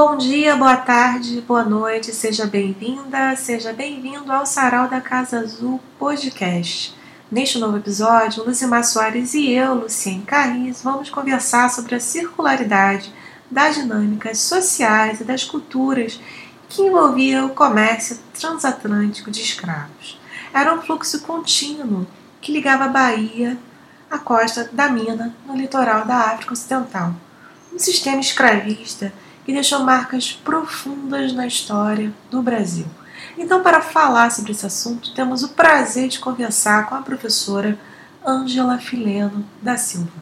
Bom dia, boa tarde, boa noite, seja bem-vinda, seja bem-vindo ao Sarau da Casa Azul Podcast. Neste novo episódio, Luzimar Soares e eu, Luciene Carris, vamos conversar sobre a circularidade das dinâmicas sociais e das culturas que envolvia o comércio transatlântico de escravos. Era um fluxo contínuo que ligava a Bahia à costa da mina no litoral da África Ocidental. Um sistema escravista que deixou marcas profundas na história do Brasil. Então, para falar sobre esse assunto, temos o prazer de conversar com a professora Ângela Fileno da Silva.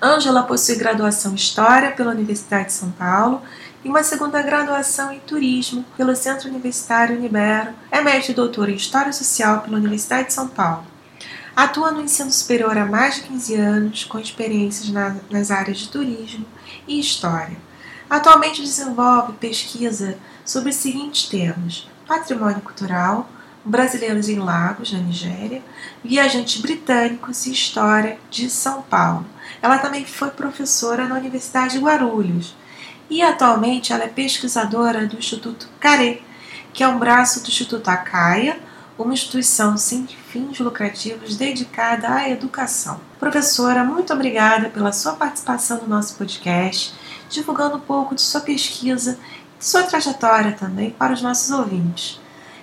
Ângela possui graduação em História pela Universidade de São Paulo e uma segunda graduação em Turismo pelo Centro Universitário Unibero. É mestre e doutora em História Social pela Universidade de São Paulo. Atua no ensino superior há mais de 15 anos, com experiências na, nas áreas de turismo e história. Atualmente desenvolve pesquisa sobre os seguintes temas: patrimônio cultural, brasileiros em Lagos, na Nigéria, viajantes britânicos e história de São Paulo. Ela também foi professora na Universidade de Guarulhos e atualmente ela é pesquisadora do Instituto CARE, que é um braço do Instituto Acaia, uma instituição sem fins lucrativos dedicada à educação. Professora, muito obrigada pela sua participação no nosso podcast, divulgando um pouco de sua pesquisa e sua trajetória também para os nossos ouvintes.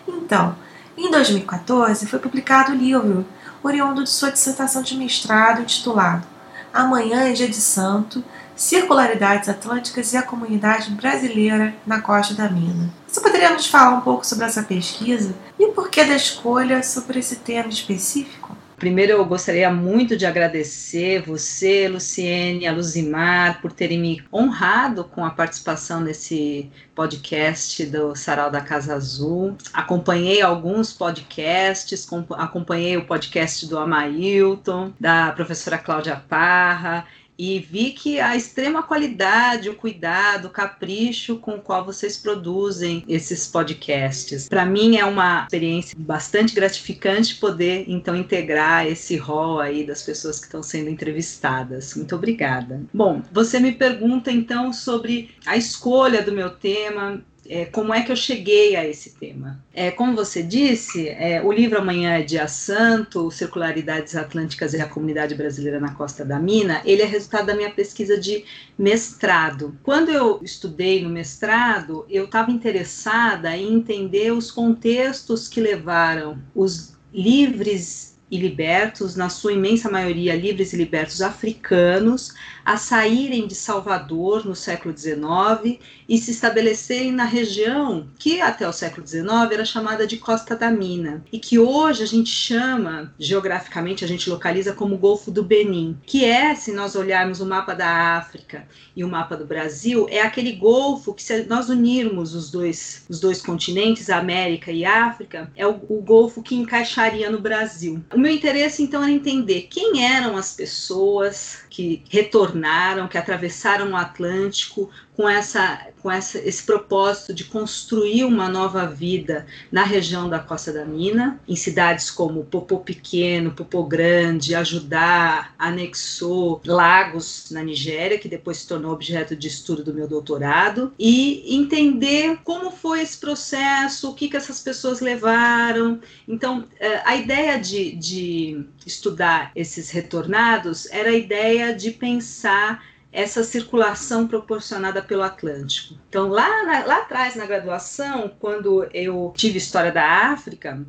Então, em 2014 foi publicado o livro oriundo de sua dissertação de mestrado intitulado Amanhã é Dia de Santo, Circularidades Atlânticas e a Comunidade Brasileira na Costa da Mina. Você poderia nos falar um pouco sobre essa pesquisa e o porquê da escolha sobre esse tema específico? Primeiro, eu gostaria muito de agradecer você, Luciene, a Luzimar, por terem me honrado com a participação nesse podcast do Sarau da Casa Azul. Acompanhei alguns podcasts, acompanhei o podcast do Amailton, da professora Cláudia Parra, e vi que a extrema qualidade, o cuidado, o capricho com o qual vocês produzem esses podcasts. Para mim é uma experiência bastante gratificante poder então integrar esse rol aí das pessoas que estão sendo entrevistadas. Muito obrigada. Bom, você me pergunta então sobre a escolha do meu tema é, como é que eu cheguei a esse tema. É, como você disse, é, o livro Amanhã é Dia Santo, Circularidades Atlânticas e a Comunidade Brasileira na Costa da Mina, ele é resultado da minha pesquisa de mestrado. Quando eu estudei no mestrado, eu estava interessada em entender os contextos que levaram os livres e libertos, na sua imensa maioria livres e libertos africanos, a saírem de Salvador no século XIX e se estabelecerem na região que até o século XIX era chamada de Costa da Mina e que hoje a gente chama, geograficamente a gente localiza como Golfo do Benin, que é, se nós olharmos o mapa da África e o mapa do Brasil, é aquele golfo que se nós unirmos os dois, os dois continentes, América e África, é o, o golfo que encaixaria no Brasil. O meu interesse então era entender quem eram as pessoas que retornaram, que atravessaram o Atlântico com, essa, com essa, esse propósito de construir uma nova vida na região da Costa da Mina, em cidades como Popô Pequeno, Popô Grande, Ajudar, anexou Lagos, na Nigéria, que depois se tornou objeto de estudo do meu doutorado, e entender como foi esse processo, o que, que essas pessoas levaram. Então, eh, a ideia de, de estudar esses retornados era a ideia de pensar essa circulação proporcionada pelo Atlântico. Então, lá, na, lá atrás, na graduação, quando eu tive História da África,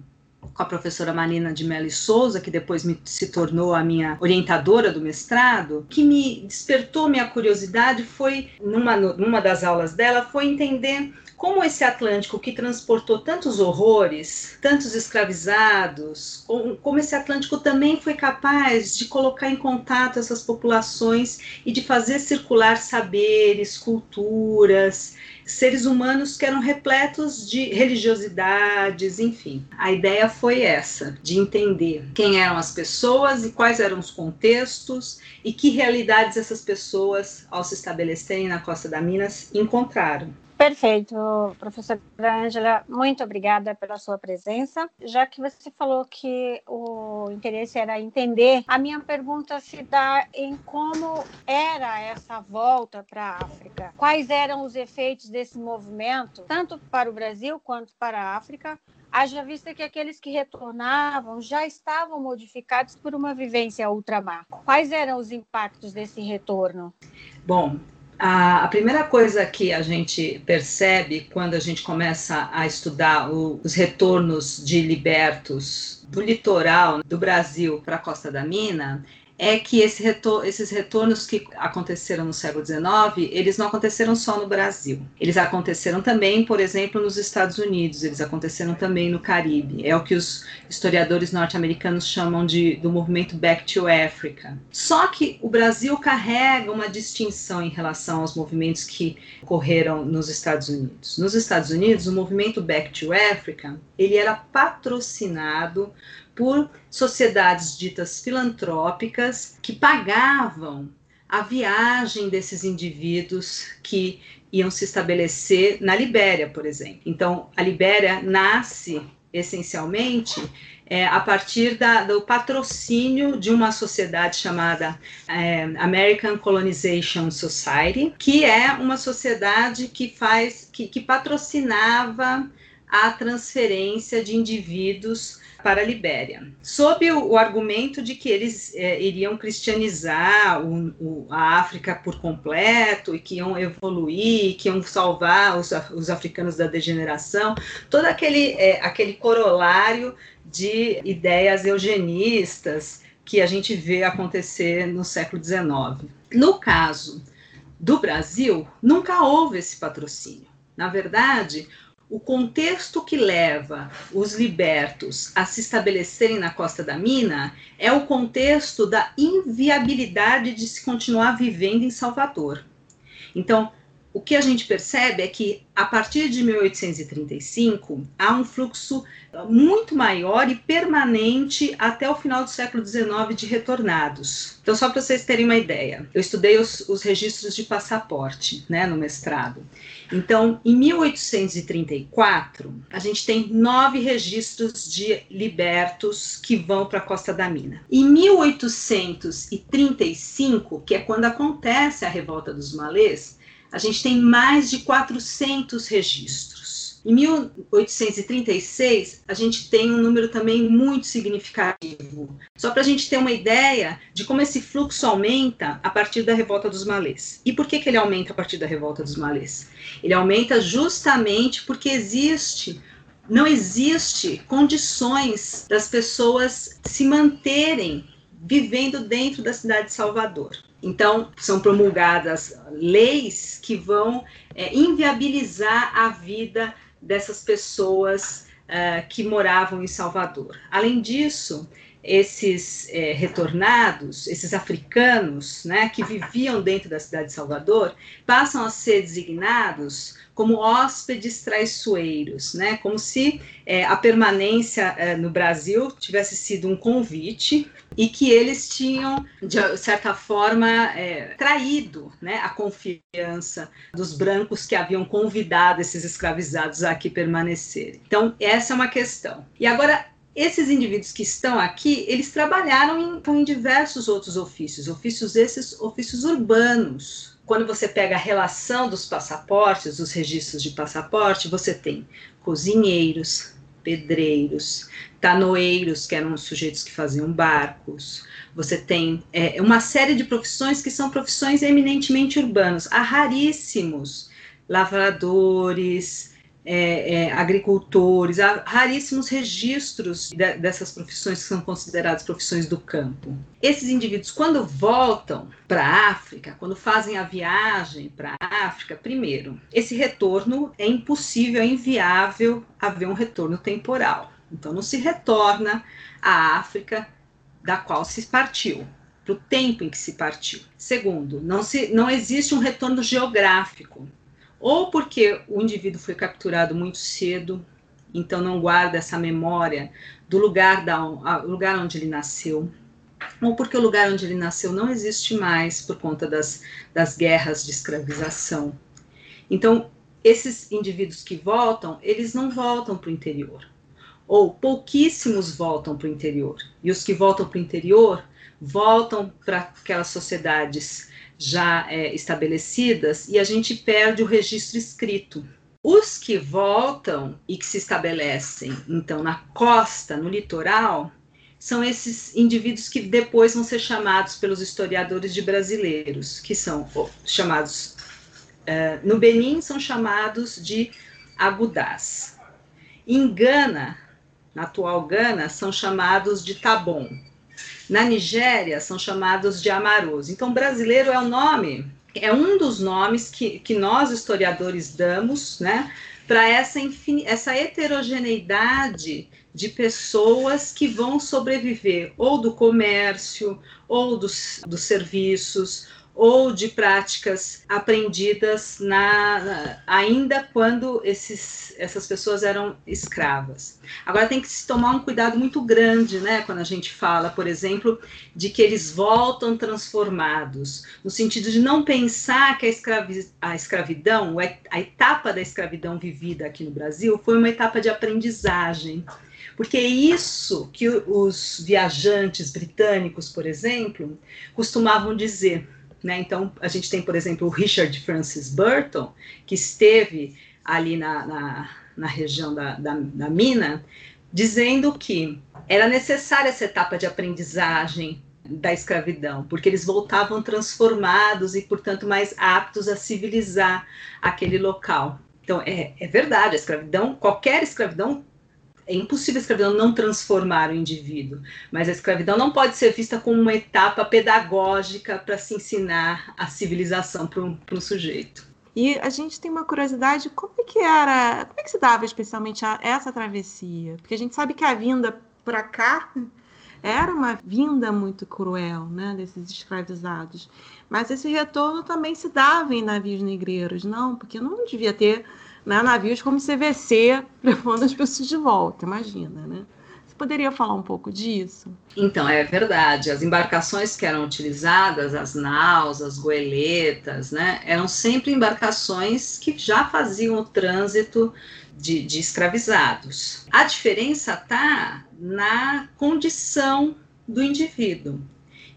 com a professora Marina de Mello Souza, que depois me, se tornou a minha orientadora do mestrado, que me despertou minha curiosidade foi, numa, numa das aulas dela, foi entender como esse Atlântico que transportou tantos horrores, tantos escravizados, como esse Atlântico também foi capaz de colocar em contato essas populações e de fazer circular saberes, culturas, seres humanos que eram repletos de religiosidades, enfim. A ideia foi essa, de entender quem eram as pessoas e quais eram os contextos e que realidades essas pessoas, ao se estabelecerem na Costa da Minas, encontraram. Perfeito, professora Ângela, muito obrigada pela sua presença. Já que você falou que o interesse era entender, a minha pergunta se dá em como era essa volta para a África. Quais eram os efeitos desse movimento, tanto para o Brasil quanto para a África, haja vista que aqueles que retornavam já estavam modificados por uma vivência ultramar. Quais eram os impactos desse retorno? Bom, a, a, primeira coisa que a gente percebe quando a gente começa a estudar o, os retornos de libertos do litoral do Brasil para a Costa da Mina é que esse retor esses retornos que aconteceram no século XIX, eles não aconteceram só no Brasil. Eles aconteceram também, por exemplo, nos Estados Unidos, eles aconteceram também no Caribe. É o que os historiadores norte-americanos chamam de do movimento Back to Africa. Só que o Brasil carrega uma distinção em relação aos movimentos que ocorreram nos Estados Unidos. Nos Estados Unidos, o movimento Back to Africa, ele era patrocinado por sociedades ditas filantrópicas que pagavam a viagem desses indivíduos que iam se estabelecer na Libéria, por exemplo. Então, a Libéria nasce essencialmente é, a partir da, do patrocínio de uma sociedade chamada é, American Colonization Society, que é uma sociedade que faz que, que patrocinava a transferência de indivíduos para a Libéria, sob o, o argumento de que eles é, iriam cristianizar o, o, a África por completo e que iam evoluir, que iam salvar os, os africanos da degeneração, todo aquele, é, aquele corolário de ideias eugenistas que a gente vê acontecer no século XIX. No caso do Brasil, nunca houve esse patrocínio. Na verdade, o contexto que leva os libertos a se estabelecerem na Costa da Mina é o contexto da inviabilidade de se continuar vivendo em Salvador. Então, o que a gente percebe é que, a partir de 1835, há um fluxo muito maior e permanente até o final do século XIX de retornados. Então, só para vocês terem uma ideia, eu estudei os, os registros de passaporte né, no mestrado. Então, em 1834, a gente tem nove registros de libertos que vão para a Costa da Mina. Em 1835, que é quando acontece a revolta dos malês, a gente tem mais de 400 registros. Em 1836, a gente tem um número também muito significativo. Só para a gente ter uma ideia de como esse fluxo aumenta a partir da revolta dos malês. E por que, que ele aumenta a partir da revolta dos malês? Ele aumenta justamente porque existe não existe condições das pessoas se manterem vivendo dentro da cidade de Salvador. Então, são promulgadas leis que vão é, inviabilizar a vida dessas pessoas uh, que moravam em Salvador. Além disso, esses é, retornados, esses africanos, né, que viviam dentro da cidade de Salvador, passam a ser designados como hóspedes traiçoeiros, né? Como se é, a permanência é, no Brasil tivesse sido um convite e que eles tinham, de certa forma, é, traído né, a confiança dos brancos que haviam convidado esses escravizados a aqui permanecerem. Então, essa é uma questão. E agora, esses indivíduos que estão aqui, eles trabalharam em, em diversos outros ofícios, ofícios esses, ofícios urbanos, quando você pega a relação dos passaportes, dos registros de passaporte, você tem cozinheiros, pedreiros, tanoeiros, que eram os sujeitos que faziam barcos. Você tem é, uma série de profissões que são profissões eminentemente urbanas. Há raríssimos lavradores, é, é, agricultores, há raríssimos registros de, dessas profissões que são consideradas profissões do campo. Esses indivíduos, quando voltam para a África, quando fazem a viagem para a África, primeiro, esse retorno é impossível, é inviável haver um retorno temporal. Então, não se retorna à África da qual se partiu para o tempo em que se partiu. Segundo, não, se, não existe um retorno geográfico ou porque o indivíduo foi capturado muito cedo, então não guarda essa memória do lugar, da, lugar onde ele nasceu, ou porque o lugar onde ele nasceu não existe mais por conta das, das guerras de escravização. Então, esses indivíduos que voltam, eles não voltam para o interior. Ou pouquíssimos voltam para o interior. E os que voltam para o interior voltam para aquelas sociedades já é, estabelecidas e a gente perde o registro escrito. Os que voltam e que se estabelecem, então, na costa, no litoral, são esses indivíduos que depois vão ser chamados pelos historiadores de brasileiros, que são chamados, uh, no Benin, são chamados de agudás. Em Gana, na atual Gana, são chamados de tabon. Na Nigéria, são chamados de amaros. Então, brasileiro é o nome é um dos nomes que, que nós historiadores damos, né, para essa, essa heterogeneidade de pessoas que vão sobreviver ou do comércio, ou dos, dos serviços, ou de práticas aprendidas na, ainda quando esses, essas pessoas eram escravas. Agora tem que se tomar um cuidado muito grande, né, quando a gente fala, por exemplo, de que eles voltam transformados, no sentido de não pensar que a, escravi, a escravidão, a etapa da escravidão vivida aqui no Brasil foi uma etapa de aprendizagem. Porque é isso que os viajantes britânicos, por exemplo, costumavam dizer né? Então, a gente tem, por exemplo, o Richard Francis Burton, que esteve ali na, na, na região da, da, da mina, dizendo que era necessária essa etapa de aprendizagem da escravidão, porque eles voltavam transformados e, portanto, mais aptos a civilizar aquele local. Então, é, é verdade, a escravidão, qualquer escravidão é impossível a escravidão não transformar o indivíduo, mas a escravidão não pode ser vista como uma etapa pedagógica para se ensinar a civilização para um, sujeito. E a gente tem uma curiosidade, como é que era, como é que se dava especialmente a, essa travessia? Porque a gente sabe que a vinda para cá era uma vinda muito cruel, né, desses escravizados. Mas esse retorno também se dava em navios negreiros, não? Porque não devia ter né, navios como CVC levando as pessoas de volta, imagina, né? Você poderia falar um pouco disso? Então, é verdade. As embarcações que eram utilizadas, as naus, as goeletas, né, eram sempre embarcações que já faziam o trânsito de, de escravizados. A diferença está na condição do indivíduo.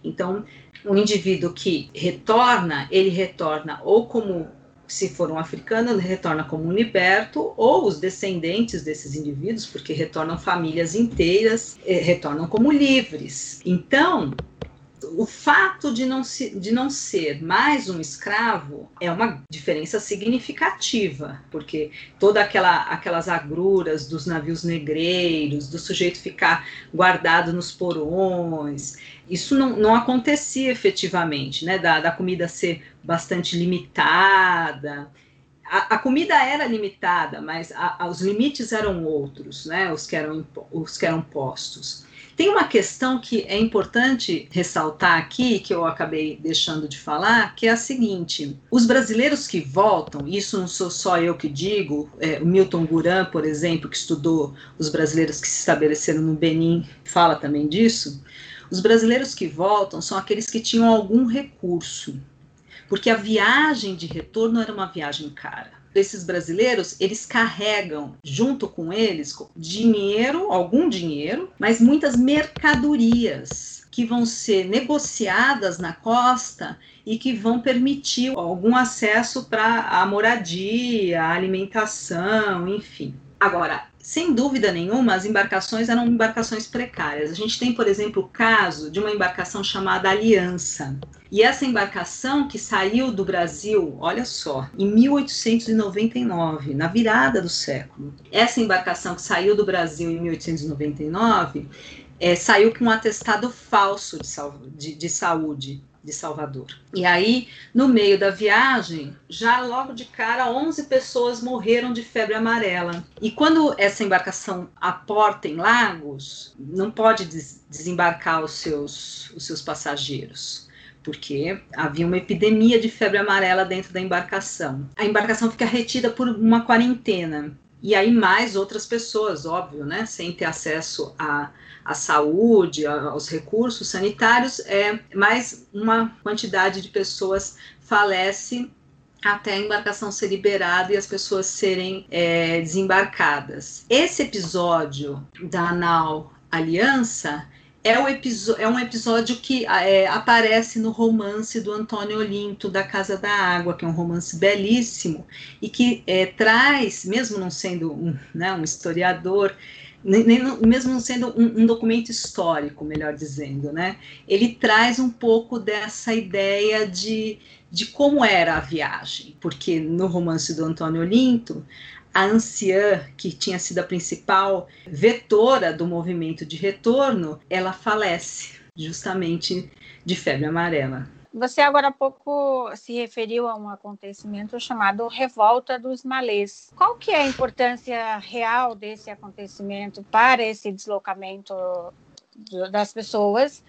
Então, o indivíduo que retorna, ele retorna ou como se for um africano, ele retorna como um liberto, ou os descendentes desses indivíduos, porque retornam famílias inteiras, eh, retornam como livres. Então, o fato de não, se, de não ser mais um escravo é uma diferença significativa, porque toda aquela aquelas agruras dos navios negreiros, do sujeito ficar guardado nos porões, isso não, não acontecia efetivamente, né? Da, da comida ser bastante limitada. A, a comida era limitada, mas a, a, os limites eram outros, né? Os que eram, os que eram postos. Tem uma questão que é importante ressaltar aqui, que eu acabei deixando de falar, que é a seguinte: os brasileiros que voltam, isso não sou só eu que digo, é, o Milton Guran, por exemplo, que estudou os brasileiros que se estabeleceram no Benin, fala também disso. Os brasileiros que voltam são aqueles que tinham algum recurso, porque a viagem de retorno era uma viagem cara desses brasileiros, eles carregam junto com eles dinheiro, algum dinheiro, mas muitas mercadorias que vão ser negociadas na costa e que vão permitir algum acesso para a moradia, a alimentação, enfim. Agora, sem dúvida nenhuma, as embarcações eram embarcações precárias. A gente tem, por exemplo, o caso de uma embarcação chamada Aliança. E essa embarcação que saiu do Brasil, olha só, em 1899, na virada do século. Essa embarcação que saiu do Brasil em 1899 é, saiu com um atestado falso de, de, de saúde de Salvador. E aí, no meio da viagem, já logo de cara, 11 pessoas morreram de febre amarela. E quando essa embarcação aporta em Lagos, não pode des desembarcar os seus, os seus passageiros porque havia uma epidemia de febre amarela dentro da embarcação. A embarcação fica retida por uma quarentena. E aí mais outras pessoas, óbvio, né, sem ter acesso a à saúde, aos recursos sanitários, é mais uma quantidade de pessoas falece até a embarcação ser liberada e as pessoas serem é, desembarcadas. Esse episódio da nau Aliança é, o é um episódio que é, aparece no romance do Antônio Olinto, da Casa da Água, que é um romance belíssimo e que é, traz, mesmo não sendo um, né, um historiador, nem, nem, mesmo não sendo um, um, documento histórico, melhor dizendo, né, ele traz um pouco dessa ideia de, de como era a viagem, porque no romance do Antônio Olinto, a anciã, que tinha sido a principal vetora do movimento de retorno, ela falece justamente de febre amarela. Você agora há pouco se referiu a um acontecimento chamado Revolta dos Malês. Qual que é a importância real desse acontecimento para esse deslocamento das pessoas?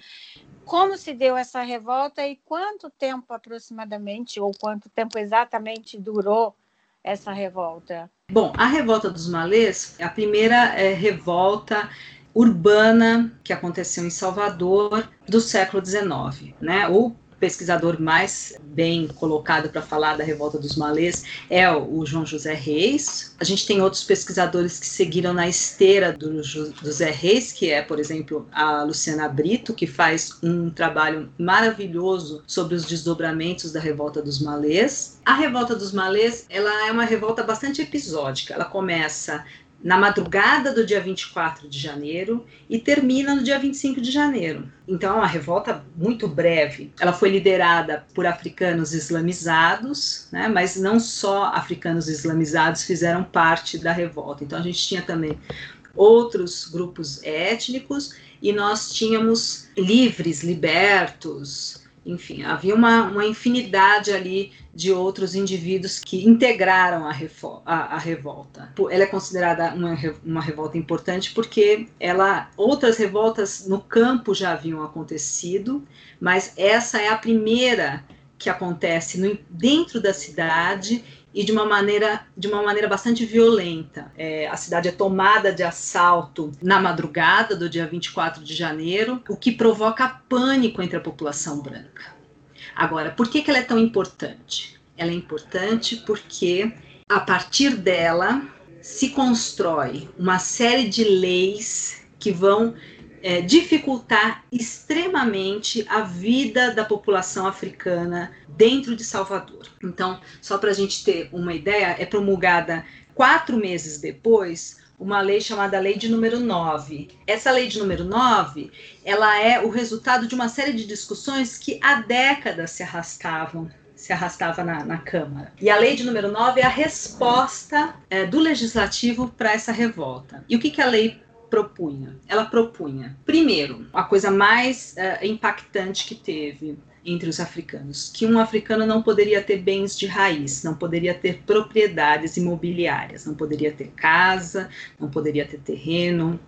Como se deu essa revolta e quanto tempo aproximadamente ou quanto tempo exatamente durou essa revolta? Bom, a revolta dos malês é a primeira é, revolta urbana que aconteceu em Salvador do século XIX, né? O pesquisador mais bem colocado para falar da revolta dos malês é o João José Reis. A gente tem outros pesquisadores que seguiram na esteira do José Reis, que é, por exemplo, a Luciana Brito, que faz um trabalho maravilhoso sobre os desdobramentos da revolta dos malês. A revolta dos malês, ela é uma revolta bastante episódica. Ela começa na madrugada do dia 24 de janeiro e termina no dia 25 de janeiro. Então, é uma revolta muito breve. Ela foi liderada por africanos islamizados, né, mas não só africanos islamizados fizeram parte da revolta. Então, a gente tinha também outros grupos étnicos e nós tínhamos livres, libertos, enfim, havia uma, uma infinidade ali de outros indivíduos que integraram a, a, a, revolta. Ela é considerada uma, uma revolta importante porque ela outras revoltas no campo já haviam acontecido, mas essa é a primeira que acontece no, dentro da cidade e de uma maneira, de uma maneira bastante violenta. É, a cidade é tomada de assalto na madrugada do dia 24 de janeiro, o que provoca pânico entre a população branca. Agora, por que, que ela é tão importante? Ela é importante porque a partir dela se constrói uma série de leis que vão é, dificultar extremamente a vida da população africana dentro de Salvador. Então, só para a gente ter uma ideia, é promulgada quatro meses depois uma lei chamada Lei de Número 9. Essa lei de número 9, ela é o resultado de uma série de discussões que há décadas se arrastavam se arrastava na, na, Câmara. E a lei de número 9 é a resposta é, do legislativo para essa revolta. E o que, que a lei propunha? Ela propunha, primeiro, a coisa mais uh, impactante que teve entre os africanos, que um africano não poderia ter bens de raiz, não poderia ter propriedades imobiliárias, não poderia ter casa, não poderia ter terreno,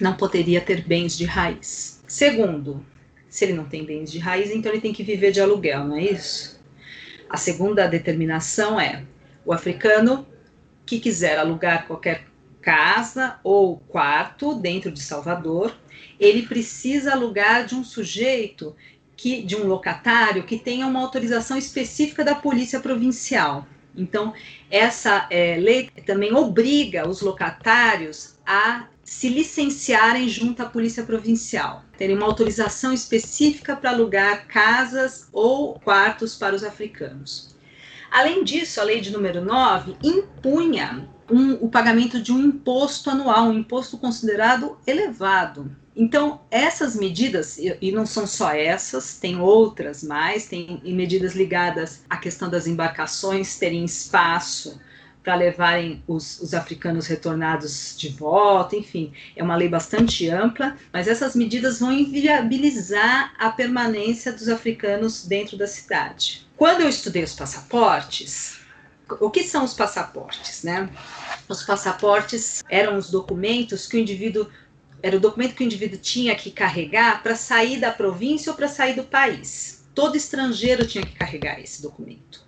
não poderia ter bens de raiz. Segundo, se ele não tem bens de raiz, então ele tem que viver de aluguel, não é isso? A segunda determinação é o africano que quiser alugar qualquer casa ou quarto dentro de Salvador, ele precisa alugar de um sujeito que de um locatário que tenha uma autorização específica da polícia provincial. Então, essa é, lei também obriga os locatários a se licenciarem junto à polícia provincial, terem uma autorização específica para alugar casas ou quartos para os africanos. Além disso, a lei de número 9 impunha um, o pagamento de um imposto anual, um imposto considerado elevado. Então, essas medidas, e não são só essas, tem outras mais, tem medidas ligadas à questão das embarcações terem espaço para levarem os, os, africanos retornados de volta, enfim, é uma lei bastante ampla, mas essas medidas vão inviabilizar a permanência dos africanos dentro da cidade. Quando eu estudei os passaportes, o que são os passaportes, né? Os passaportes eram os documentos que o indivíduo era o documento que o indivíduo tinha que carregar para sair da província ou para sair do país. Todo estrangeiro tinha que carregar esse documento.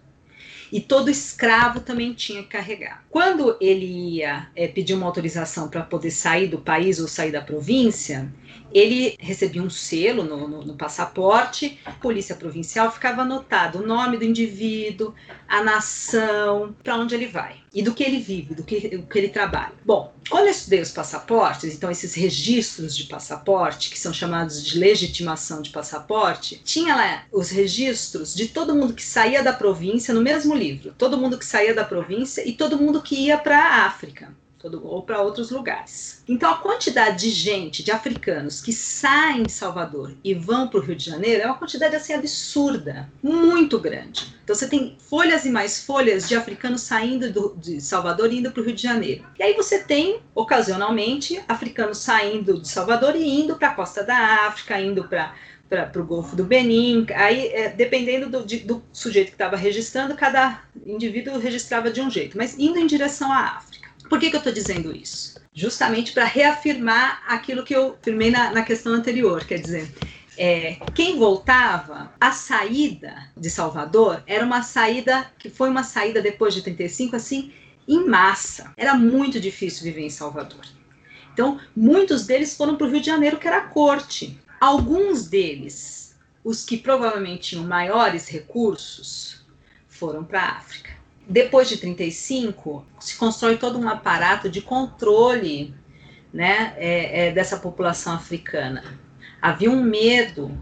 e todo escravo também tinha que carregar. Quando ele ia é, pedir uma autorização para poder sair do país ou sair da província, ele recebia um selo no, no, no, passaporte, a polícia provincial ficava anotado o nome do indivíduo, a nação, para onde ele vai e do que ele vive, do que, do que ele trabalha. Bom, quando eu estudei os passaportes, então esses registros de passaporte, que são chamados de legitimação de passaporte, tinha lá os registros de todo mundo que saía da província no mesmo livro, todo mundo que saía da província e todo mundo que ia para a África todo, ou para outros lugares. Então, a quantidade de gente, de africanos que saem de Salvador e vão para o Rio de Janeiro é uma quantidade assim absurda, muito grande. Então, você tem folhas e mais folhas de africanos saindo do, de Salvador e indo para o Rio de Janeiro. E aí você tem, ocasionalmente, africanos saindo de Salvador e indo para a costa da África, indo para para o Golfo do Benin. Aí, é, dependendo do, de, do sujeito que estava registrando, cada indivíduo registrava de um jeito, mas indo em direção à África. Por que, que eu estou dizendo isso? Justamente para reafirmar aquilo que eu afirmei na, na questão anterior, quer dizer, é, quem voltava, a saída de Salvador era uma saída que foi uma saída depois de 35, assim, em massa. Era muito difícil viver em Salvador. Então, muitos deles foram para o Rio de Janeiro, que era a corte. Alguns deles, os que provavelmente tinham maiores recursos, foram para a África depois de 35, se constrói todo um aparato de controle né, é, é, dessa população africana. Havia um medo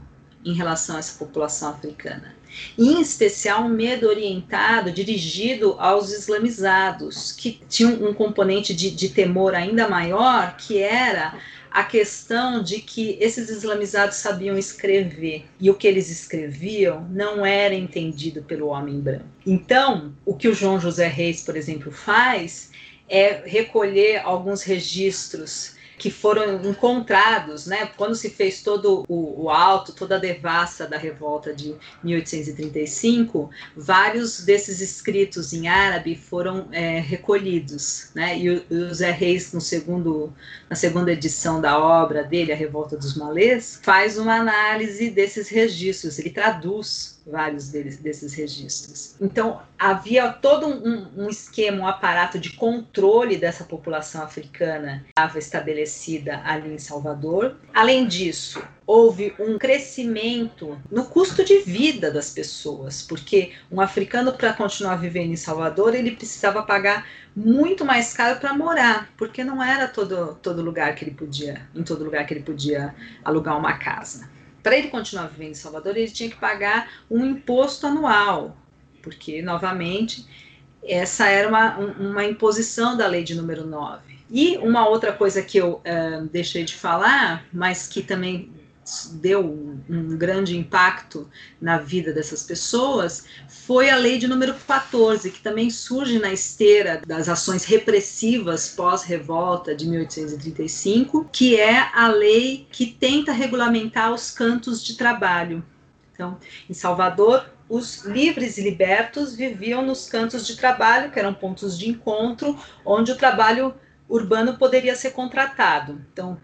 em relação a essa população africana. Em especial, um medo orientado, dirigido aos islamizados, que tinham um componente de, de temor ainda maior, que era a questão de que esses islamizados sabiam escrever e o que eles escreviam não era entendido pelo homem branco. Então, o que o João José Reis, por exemplo, faz é recolher alguns registros que foram encontrados, né? Quando se fez todo o, o alto, toda a devassa da revolta de 1835, vários desses escritos em árabe foram é, recolhidos, né? E o, o Zé Reis, no segundo, na segunda edição da obra dele, A Revolta dos Malês, faz uma análise desses registros, ele traduz vários deles, desses registros. Então, havia todo um, um, esquema, um aparato de controle dessa população africana estava estabelecida ali em Salvador. Além disso, houve um crescimento no custo de vida das pessoas, porque um africano para continuar vivendo em Salvador, ele precisava pagar muito mais caro para morar, porque não era todo, todo lugar que ele podia, em todo lugar que ele podia alugar uma casa para ele continuar vivendo em Salvador, ele tinha que pagar um imposto anual, porque, novamente, essa era uma, uma imposição da lei de número 9. E uma outra coisa que eu uh, deixei de falar, mas que também deu um grande impacto na vida dessas pessoas foi a lei de número 14, que também surge na esteira das ações repressivas pós-revolta de 1835, que é a lei que tenta regulamentar os cantos de trabalho. Então, em Salvador, os livres e libertos viviam nos cantos de trabalho, que eram pontos de encontro, onde o trabalho urbano poderia ser contratado. Então,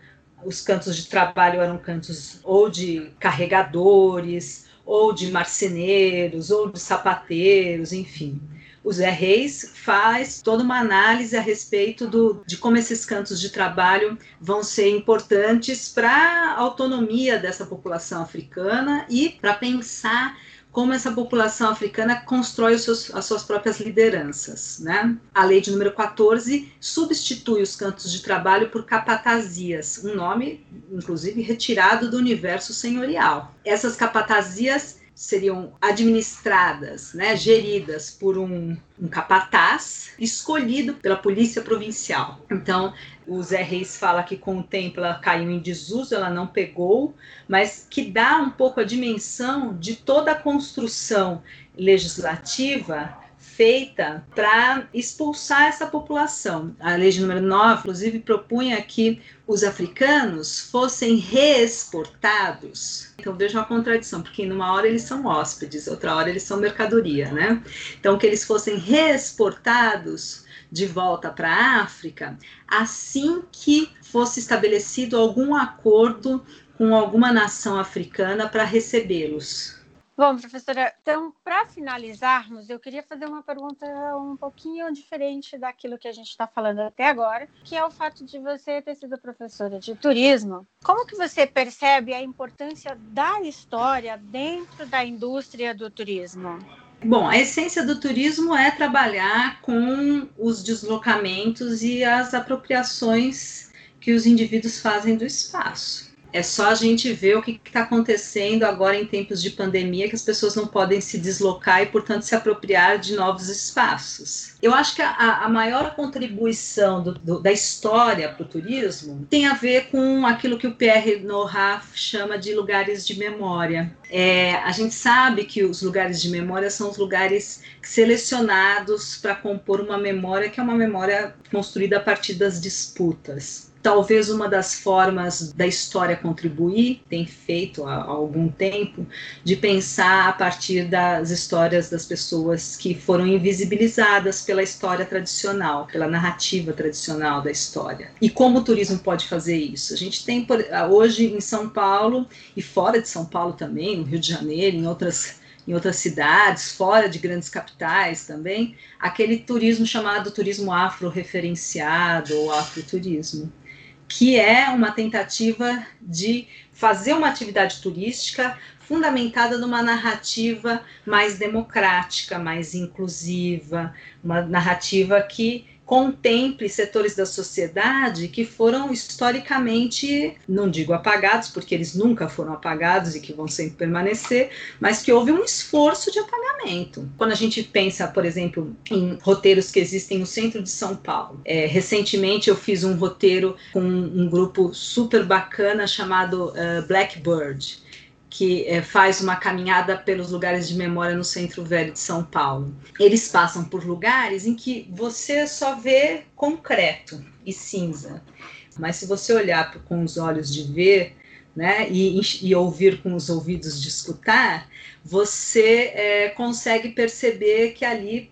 os cantos de trabalho eram cantos ou de carregadores, ou de marceneiros, ou de sapateiros, enfim. O Zé Reis faz toda uma análise a respeito do, de como esses cantos de trabalho vão ser importantes para a autonomia dessa população africana e para pensar como essa população africana constrói seus, as suas próprias lideranças. Né? A lei de número 14 substitui os cantos de trabalho por capatazias, um nome, inclusive, retirado do universo senhorial. Essas capatazias seriam administradas, né, geridas por um, um, capataz escolhido pela polícia provincial. Então, o Zé Reis fala que com o tempo ela caiu em desuso, ela não pegou, mas que dá um pouco a dimensão de toda a construção legislativa feita para expulsar essa população. A lei de número 9, inclusive, propunha que os africanos fossem reexportados. Então veja a contradição, porque numa hora eles são hóspedes, outra hora eles são mercadoria, né? Então que eles fossem reexportados de volta para a África assim que fosse estabelecido algum acordo com alguma nação africana para recebê-los. Bom, professora, então, para finalizarmos, eu queria fazer uma pergunta um pouquinho diferente daquilo que a gente está falando até agora, que é o fato de você ter sido professora de turismo. Como que você percebe a importância da história dentro da indústria do turismo? Bom, a essência do turismo é trabalhar com os deslocamentos e as apropriações que os indivíduos fazem do espaço. É só a gente ver o que está acontecendo agora em tempos de pandemia, que as pessoas não podem se deslocar e, portanto, se apropriar de novos espaços. Eu acho que a, a maior contribuição do, do, da história para o turismo tem a ver com aquilo que o Pierre Nordhaff chama de lugares de memória. É, a gente sabe que os lugares de memória são os lugares selecionados para compor uma memória que é uma memória construída a partir das disputas. Talvez uma das formas da história contribuir, tem feito há, algum tempo, de pensar a partir das histórias das pessoas que foram invisibilizadas pela história tradicional, pela narrativa tradicional da história. E como o turismo pode fazer isso? A gente tem hoje em São Paulo e fora de São Paulo também, no Rio de Janeiro, em outras em outras cidades, fora de grandes capitais também, aquele turismo chamado turismo afro-referenciado ou afroturismo que é uma tentativa de fazer uma atividade turística fundamentada numa narrativa mais democrática, mais inclusiva, uma narrativa que contemple setores da sociedade que foram historicamente, não digo apagados, porque eles nunca foram apagados e que vão sempre permanecer, mas que houve um esforço de apagamento. Quando a gente pensa, por exemplo, em roteiros que existem no centro de São Paulo, é, recentemente eu fiz um roteiro com um grupo super bacana chamado uh, Blackbird que é, faz uma caminhada pelos lugares de memória no Centro Velho de São Paulo. Eles passam por lugares em que você só vê concreto e cinza. Mas se você olhar com os olhos de ver, né, e, e, ouvir com os ouvidos de escutar, você é, consegue perceber que ali,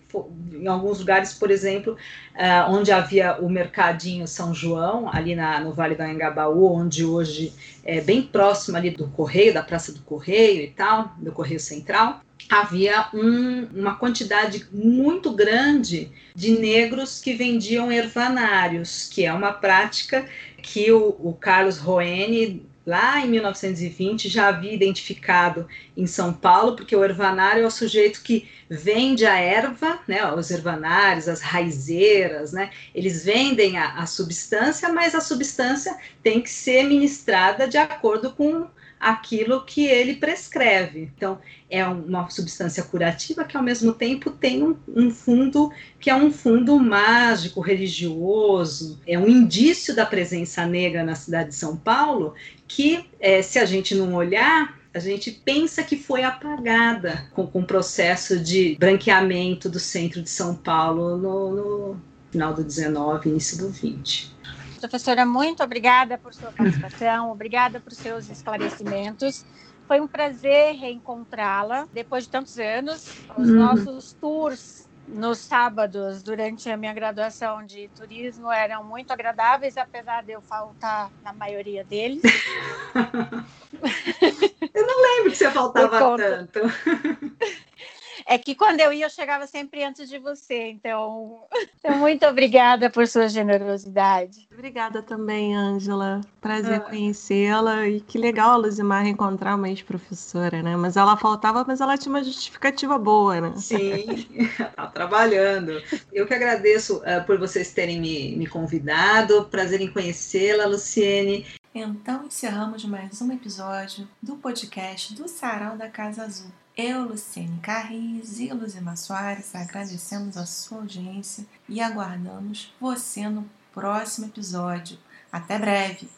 em alguns lugares, por exemplo, uh, onde havia o mercadinho São João, ali na, no Vale do Anhangabaú, onde hoje é bem próximo ali do Correio, da Praça do Correio e tal, do Correio Central, havia um, uma quantidade muito grande de negros que vendiam ervanários, que é uma prática que o, o Carlos Roene lá em 1920 já havia identificado em São Paulo, porque o ervanário é o sujeito que vende a erva, né, os ervanários, as raizeiras, né, eles vendem a, a substância, mas a substância tem que ser ministrada de acordo com aquilo que ele prescreve. Então, é uma substância curativa que, ao mesmo tempo, tem um, um, fundo que é um fundo mágico, religioso, é um indício da presença negra na cidade de São Paulo que, é, se a gente não olhar, a gente pensa que foi apagada com, com o processo de branqueamento do centro de São Paulo no, no final do 19, início do 20. Professora, muito obrigada por sua participação, obrigada por seus esclarecimentos. Foi um prazer reencontrá-la depois de tantos anos. Os uhum. nossos tours nos sábados, durante a minha graduação de turismo, eram muito agradáveis, apesar de eu faltar na maioria deles. eu não lembro que você faltava tanto. É que quando eu ia, eu chegava sempre antes de você. Então, então muito obrigada por sua generosidade. Obrigada também, Ângela. Prazer ah. conhecê-la. E que legal a Luzimar reencontrar uma ex-professora, né? Mas ela faltava, mas ela tinha uma justificativa boa, né? Sim, tá trabalhando. Eu que agradeço uh, por vocês terem me, me convidado. Prazer em conhecê-la, Luciene. Então encerramos mais um episódio do podcast do Sarau da Casa Azul. Eu, Luciene Carris e Luzima Soares agradecemos a sua audiência e aguardamos você no próximo episódio. Até breve!